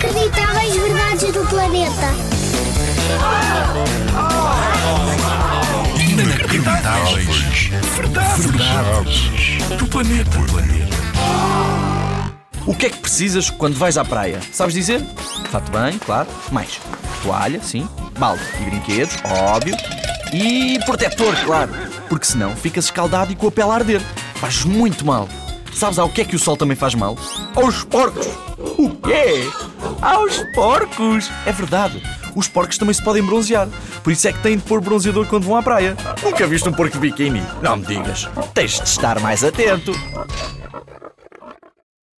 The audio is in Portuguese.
Inacreditáveis verdades do planeta. Inacreditáveis. Verdades. Verdades. Do planeta. O que é que precisas quando vais à praia? Sabes dizer? Fato bem, claro. Mais. Toalha, sim. Balde e brinquedos, óbvio. E protetor, claro. Porque senão ficas escaldado e com a pele a arder. Faz muito mal. Sabes ao que é que o sol também faz mal? Aos porcos! O quê? Aos porcos! É verdade. Os porcos também se podem bronzear. Por isso é que têm de pôr bronzeador quando vão à praia. Nunca viste um porco de biquíni? Não me digas. Tens de estar mais atento.